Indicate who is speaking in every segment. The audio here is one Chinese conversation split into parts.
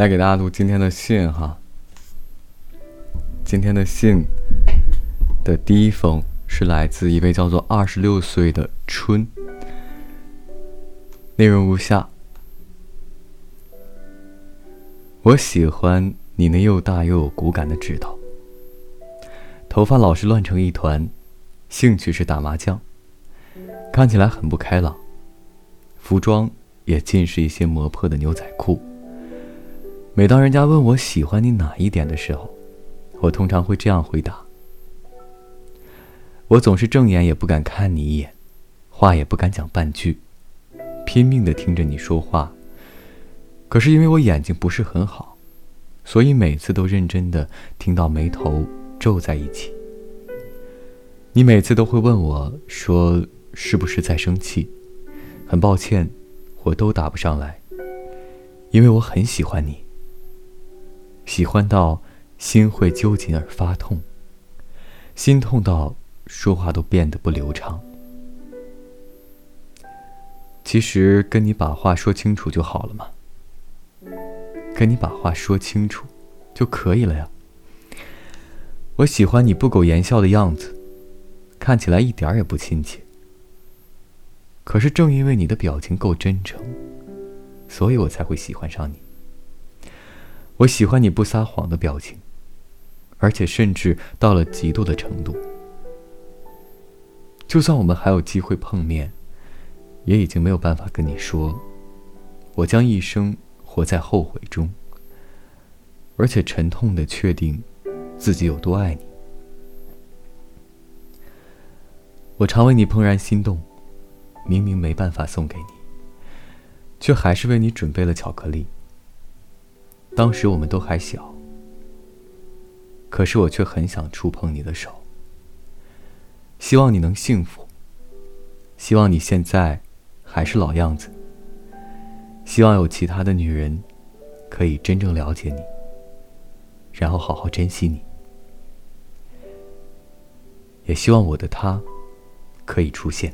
Speaker 1: 来给大家读今天的信哈。今天的信的第一封是来自一位叫做二十六岁的春，内容如下：我喜欢你那又大又有骨感的指头，头发老是乱成一团，兴趣是打麻将，看起来很不开朗，服装也尽是一些磨破的牛仔裤。每当人家问我喜欢你哪一点的时候，我通常会这样回答：我总是正眼也不敢看你一眼，话也不敢讲半句，拼命的听着你说话。可是因为我眼睛不是很好，所以每次都认真的听到眉头皱在一起。你每次都会问我说是不是在生气？很抱歉，我都答不上来，因为我很喜欢你。喜欢到心会揪紧而发痛，心痛到说话都变得不流畅。其实跟你把话说清楚就好了嘛，跟你把话说清楚就可以了呀。我喜欢你不苟言笑的样子，看起来一点也不亲切。可是正因为你的表情够真诚，所以我才会喜欢上你。我喜欢你不撒谎的表情，而且甚至到了极度的程度。就算我们还有机会碰面，也已经没有办法跟你说，我将一生活在后悔中，而且沉痛的确定自己有多爱你。我常为你怦然心动，明明没办法送给你，却还是为你准备了巧克力。当时我们都还小，可是我却很想触碰你的手。希望你能幸福。希望你现在还是老样子。希望有其他的女人可以真正了解你，然后好好珍惜你。也希望我的他可以出现。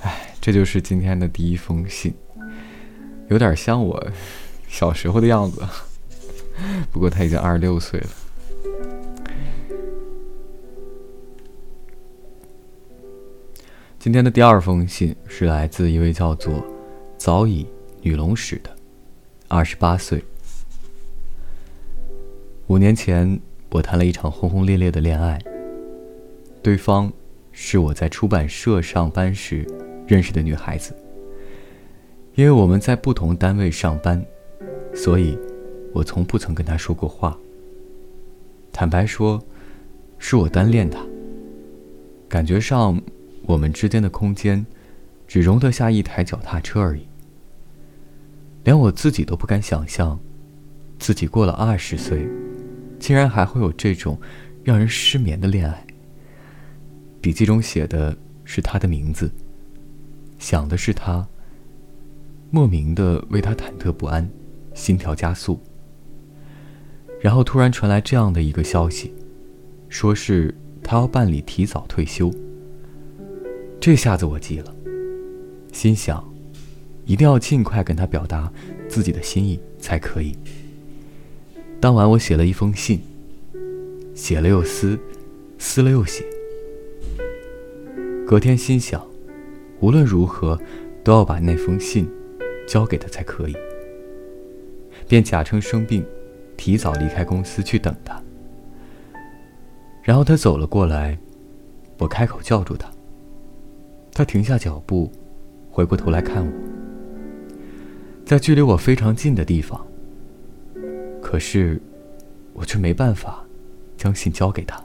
Speaker 1: 哎，这就是今天的第一封信。有点像我小时候的样子，不过他已经二十六岁了。今天的第二封信是来自一位叫做“早已女龙史”的，二十八岁。五年前，我谈了一场轰轰烈烈的恋爱。对方是我在出版社上班时认识的女孩子。因为我们在不同单位上班，所以，我从不曾跟他说过话。坦白说，是我单恋他。感觉上，我们之间的空间，只容得下一台脚踏车而已。连我自己都不敢想象，自己过了二十岁，竟然还会有这种让人失眠的恋爱。笔记中写的是他的名字，想的是他。莫名的为他忐忑不安，心跳加速。然后突然传来这样的一个消息，说是他要办理提早退休。这下子我急了，心想，一定要尽快跟他表达自己的心意才可以。当晚我写了一封信，写了又撕，撕了又写。隔天心想，无论如何都要把那封信。交给他才可以，便假称生病，提早离开公司去等他。然后他走了过来，我开口叫住他。他停下脚步，回过头来看我，在距离我非常近的地方。可是，我却没办法将信交给他，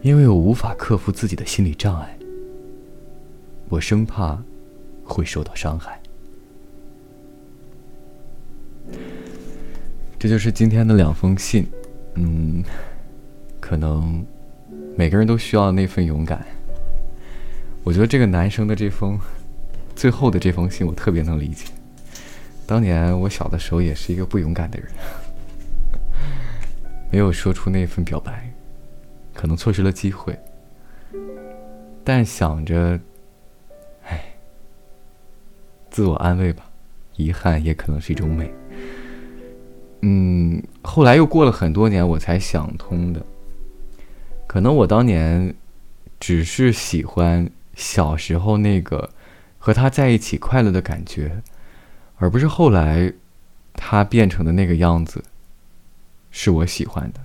Speaker 1: 因为我无法克服自己的心理障碍。我生怕。会受到伤害。这就是今天的两封信，嗯，可能每个人都需要那份勇敢。我觉得这个男生的这封最后的这封信，我特别能理解。当年我小的时候也是一个不勇敢的人，没有说出那份表白，可能错失了机会，但想着。自我安慰吧，遗憾也可能是一种美。嗯，后来又过了很多年，我才想通的。可能我当年只是喜欢小时候那个和他在一起快乐的感觉，而不是后来他变成的那个样子是我喜欢的。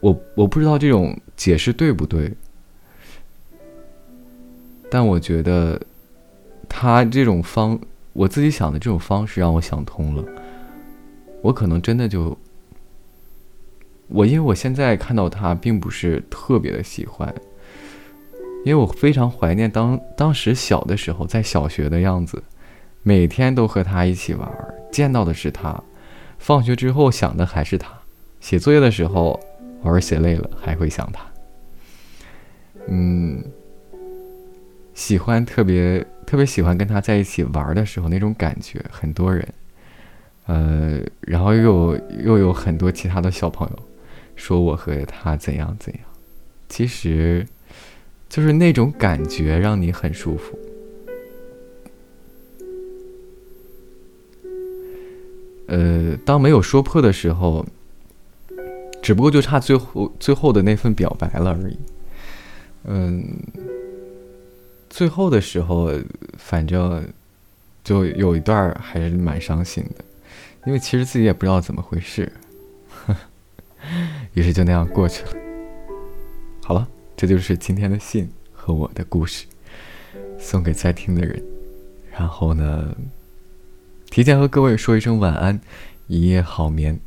Speaker 1: 我我不知道这种解释对不对，但我觉得他这种方我自己想的这种方式让我想通了。我可能真的就。我因为我现在看到他，并不是特别的喜欢，因为我非常怀念当当时小的时候，在小学的样子，每天都和他一起玩，见到的是他，放学之后想的还是他，写作业的时候，偶尔写累了还会想他。嗯，喜欢特别特别喜欢跟他在一起玩的时候那种感觉，很多人，呃，然后又有又有很多其他的小朋友。说我和他怎样怎样，其实，就是那种感觉让你很舒服。呃，当没有说破的时候，只不过就差最后最后的那份表白了而已。嗯，最后的时候，反正就有一段还是蛮伤心的，因为其实自己也不知道怎么回事。于是就那样过去了。好了，这就是今天的信和我的故事，送给在听的人。然后呢，提前和各位说一声晚安，一夜好眠。